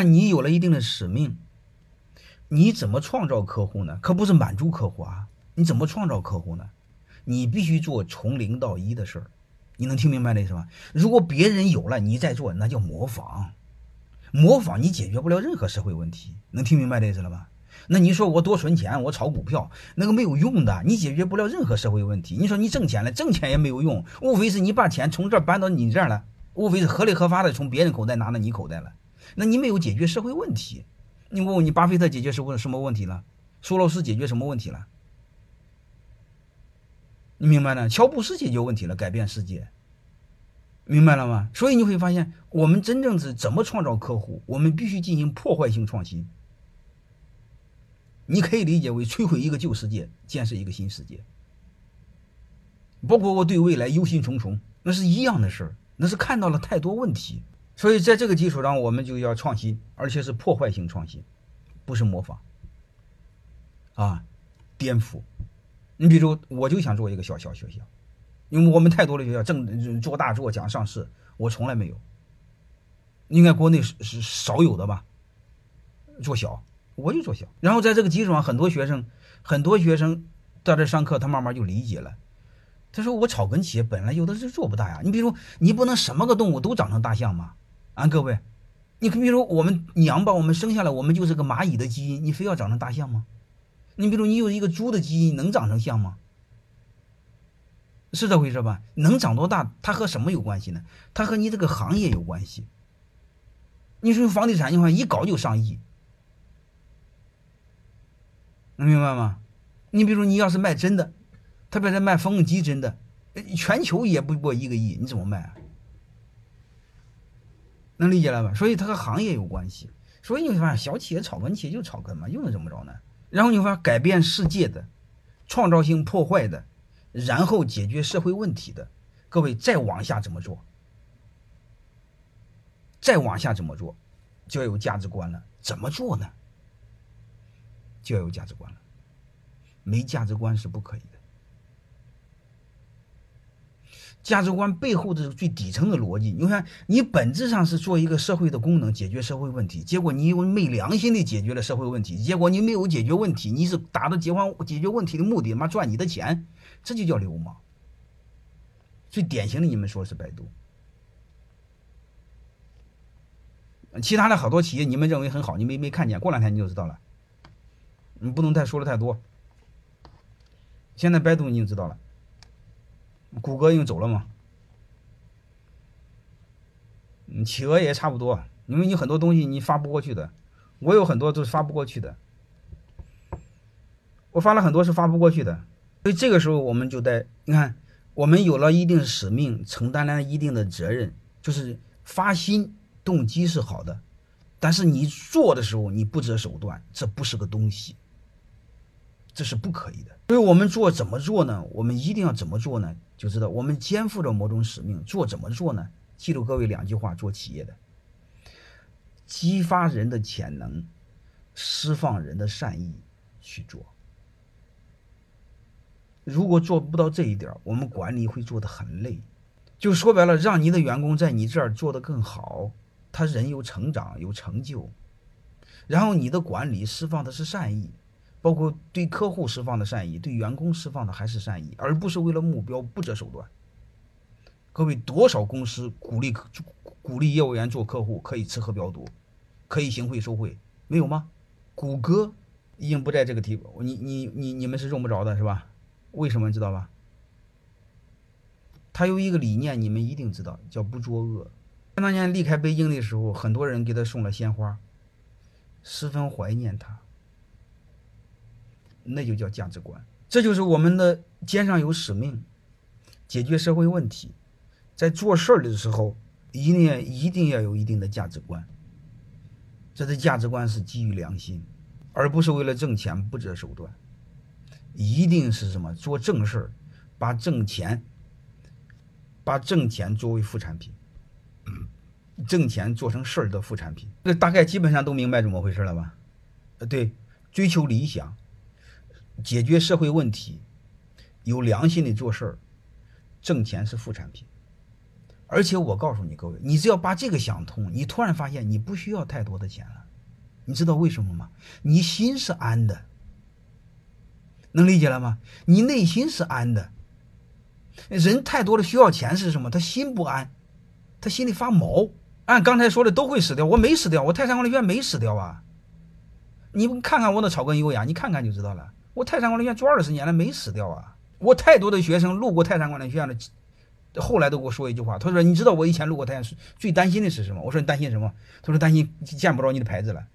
那你有了一定的使命，你怎么创造客户呢？可不是满足客户啊！你怎么创造客户呢？你必须做从零到一的事儿。你能听明白这意思吗？如果别人有了，你再做，那叫模仿。模仿你解决不了任何社会问题。能听明白这意思了吧？那你说我多存钱，我炒股票，那个没有用的，你解决不了任何社会问题。你说你挣钱了，挣钱也没有用，无非是你把钱从这儿搬到你这儿了，无非是合理合法的从别人口袋拿到你口袋了。那你没有解决社会问题。你问问你，巴菲特解决什么什么问题了？索罗斯解决什么问题了？你明白呢？乔布斯解决问题了，改变世界，明白了吗？所以你会发现，我们真正是怎么创造客户？我们必须进行破坏性创新。你可以理解为摧毁一个旧世界，建设一个新世界。包括我对未来忧心忡忡，那是一样的事儿，那是看到了太多问题。所以在这个基础上，我们就要创新，而且是破坏性创新，不是模仿。啊，颠覆。你比如，我就想做一个小小学校，因为我们太多的学校正做大做讲上市，我从来没有。应该国内是是少有的吧？做小。我就做小，然后在这个基础上，很多学生，很多学生在这上课，他慢慢就理解了。他说：“我草根企业本来有的是做不大呀。你比如，你不能什么个动物都长成大象嘛？啊，各位，你可比如我们娘把我们生下来，我们就是个蚂蚁的基因，你非要长成大象吗？你比如你有一个猪的基因，能长成象吗？是这回事吧？能长多大，它和什么有关系呢？它和你这个行业有关系。你说房地产的话，一搞就上亿。”能明白吗？你比如你要是卖真的，特别是卖缝纫机真的，全球也不过一个亿，你怎么卖啊？能理解了吧？所以它和行业有关系。所以你会发现，小企业、草根企业就草根嘛，又能怎么着呢？然后你会发现，改变世界的、创造性破坏的，然后解决社会问题的，各位再往下怎么做？再往下怎么做？就要有价值观了。怎么做呢？就要有价值观了，没价值观是不可以的。价值观背后的最底层的逻辑，你看，你本质上是做一个社会的功能，解决社会问题，结果你又没良心的解决了社会问题，结果你没有解决问题，你是达到解放解决问题的目的，妈赚你的钱，这就叫流氓。最典型的，你们说是百度，其他的好多企业，你们认为很好，你没没看见，过两天你就知道了。你不能太说的太多。现在百度你就知道了，谷歌已经走了嘛？企鹅也差不多，因为你很多东西你发不过去的，我有很多都是发不过去的，我发了很多是发不过去的，所以这个时候我们就得，你看，我们有了一定使命，承担了一定的责任，就是发心动机是好的，但是你做的时候你不择手段，这不是个东西。这是不可以的，所以我们做怎么做呢？我们一定要怎么做呢？就知道我们肩负着某种使命。做怎么做呢？记住各位两句话：做企业的，激发人的潜能，释放人的善意去做。如果做不到这一点，我们管理会做的很累。就说白了，让你的员工在你这儿做得更好，他人有成长有成就，然后你的管理释放的是善意。包括对客户释放的善意，对员工释放的还是善意，而不是为了目标不择手段。各位，多少公司鼓励鼓励业务员做客户可以吃喝嫖赌，可以行贿受贿，没有吗？谷歌已经不在这个地，你你你你们是用不着的，是吧？为什么知道吧？他有一个理念，你们一定知道，叫不作恶。当年离开北京的时候，很多人给他送了鲜花，十分怀念他。那就叫价值观，这就是我们的肩上有使命，解决社会问题，在做事儿的时候，一定一定要有一定的价值观。这的价值观是基于良心，而不是为了挣钱不择手段。一定是什么做正事儿，把挣钱，把挣钱作为副产品，挣钱做成事儿的副产品。这大概基本上都明白怎么回事了吧？呃，对，追求理想。解决社会问题，有良心的做事儿，挣钱是副产品，而且我告诉你各位，你只要把这个想通，你突然发现你不需要太多的钱了。你知道为什么吗？你心是安的，能理解了吗？你内心是安的。人太多的需要钱是什么？他心不安，他心里发毛。按刚才说的都会死掉，我没死掉，我泰山管理院没死掉啊。你看看我那草根优雅，你看看就知道了。我泰山管理学院做二十年了，没死掉啊。我太多的学生路过泰山管理学院的。后来都给我说一句话，他说：“你知道我以前路过泰山最担心的是什么？”我说：“你担心什么？”他说：“担心见不着你的牌子了。”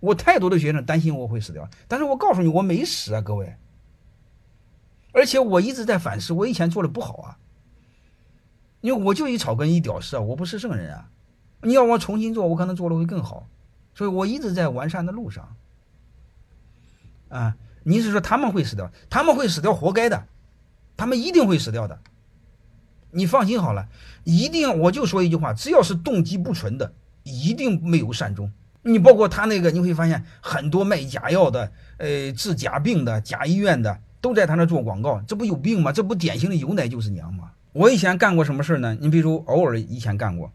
我太多的学生担心我会死掉，但是我告诉你，我没死啊，各位。而且我一直在反思，我以前做的不好啊。因为我就一草根一屌丝啊，我不是圣人啊。你要我重新做，我可能做的会更好。所以我一直在完善的路上。啊，你是说他们会死掉？他们会死掉，活该的，他们一定会死掉的。你放心好了，一定我就说一句话，只要是动机不纯的，一定没有善终。你包括他那个，你会发现很多卖假药的，呃，治假病的假医院的，都在他那做广告，这不有病吗？这不典型的有奶就是娘吗？我以前干过什么事呢？你比如偶尔以前干过，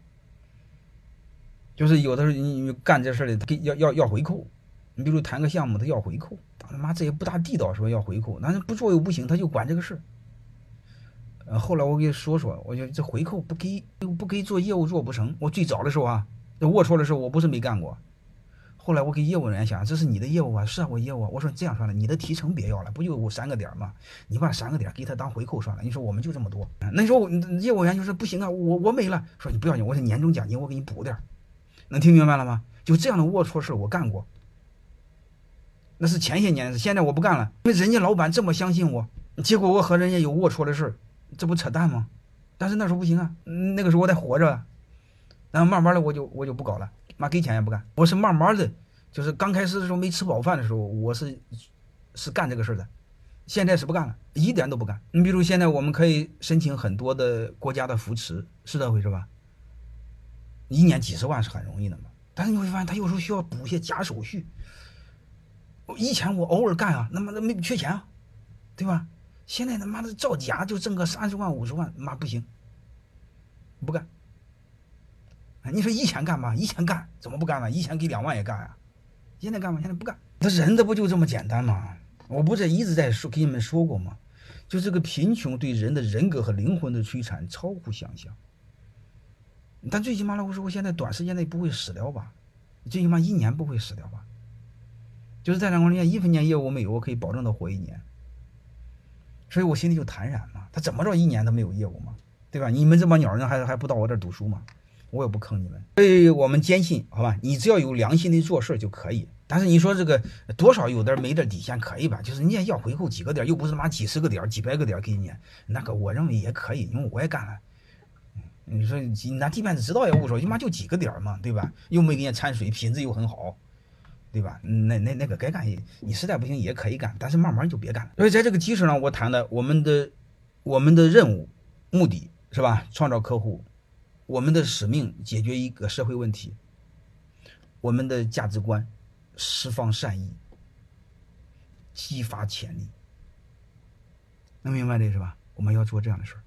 就是有的时候你干这事的，给要要要回扣。你比如谈个项目，他要回扣，他妈这也不大地道，说要回扣，那不做又不行，他就管这个事儿。呃，后来我给他说说，我觉得这回扣不给，不给做业务做不成。我最早的时候啊，这龌龊的时候我不是没干过。后来我给业务人员讲，这是你的业务啊，是啊，我业务。啊我说这样算了，你的提成别要了，不就我三个点吗？你把三个点给他当回扣算了。你说我们就这么多，那时候业务员就说不行啊，我我没了。说你不要紧，我是年终奖金，我给你补点能听明白了吗？就这样的龌龊事我干过。那是前些年，现在我不干了，因为人家老板这么相信我，结果我和人家有龌龊的事儿这不扯淡吗？但是那时候不行啊，那个时候我得活着，然后慢慢的我就我就不搞了，妈给钱也不干。我是慢慢的，就是刚开始的时候没吃饱饭的时候，我是是干这个事儿的，现在是不干了，一点都不干。你比如现在我们可以申请很多的国家的扶持，是这回事吧？一年几十万是很容易的嘛，但是你会发现他有时候需要补一些假手续。以前我偶尔干啊，那妈的没缺钱啊，对吧？现在他妈的造假就挣个三十万五十万，妈不行，不干。你说以前干吗？以前干怎么不干了？以前给两万也干啊，现在干吗？现在不干。他人这不就这么简单吗？我不是一直在说给你们说过吗？就这个贫穷对人的人格和灵魂的摧残超乎想象。但最起码来我说，我现在短时间内不会死掉吧？最起码一年不会死掉吧？就是在两管理院一分钱业务没有，我可以保证他活一年。所以我心里就坦然嘛，他怎么着一年都没有业务嘛，对吧？你们这帮鸟人还还不到我这儿读书嘛？我也不坑你们。所以我们坚信，好吧，你只要有良心的做事就可以。但是你说这个多少有点没点底线可以吧？就是你也要回扣几个点，又不是妈几十个点、几百个点给你，那个我认为也可以，因为我也干了。你说你那地面知道也无所谓，他妈就几个点嘛，对吧？又没给你掺水，品质又很好。对吧？那那那个该干，你实在不行也可以干，但是慢慢就别干了。所以在这个基础上，我谈的我们的我们的任务目的是吧？创造客户，我们的使命解决一个社会问题，我们的价值观释放善意，激发潜力，能明白这是吧？我们要做这样的事儿。